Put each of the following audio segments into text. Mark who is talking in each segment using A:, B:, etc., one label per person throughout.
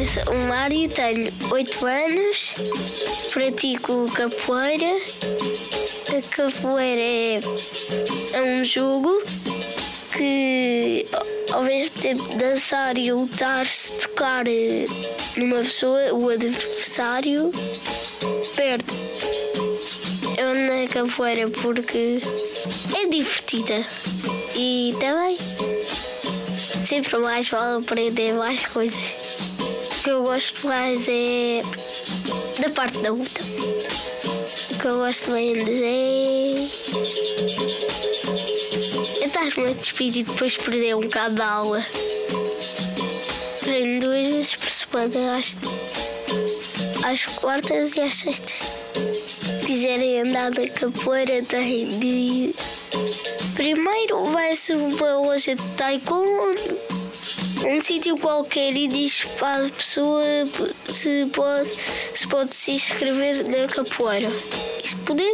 A: o Mário, tenho 8 anos, pratico capoeira. A capoeira é, é um jogo que, ao mesmo tempo, dançar e lutar, se tocar eh, numa pessoa, o adversário perde. Eu na capoeira porque é divertida e também sempre mais vale aprender mais coisas. O que eu gosto mais é da parte da luta. O que eu gosto menos é. é estar-me a despedir e depois perder um bocado da aula. Treino duas vezes por semana, às, às quartas e às sextas. Se quiserem andar da capoeira, têm de ir. Primeiro vai-se uma loja de taekwondo, um sítio qualquer e diz para a pessoa se pode se, pode se inscrever na capoeira. E se puder,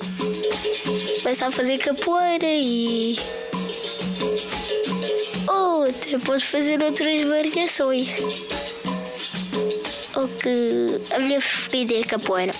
A: começa a fazer capoeira e. Ou até pode fazer outras variações. Ou que a minha preferida é a capoeira.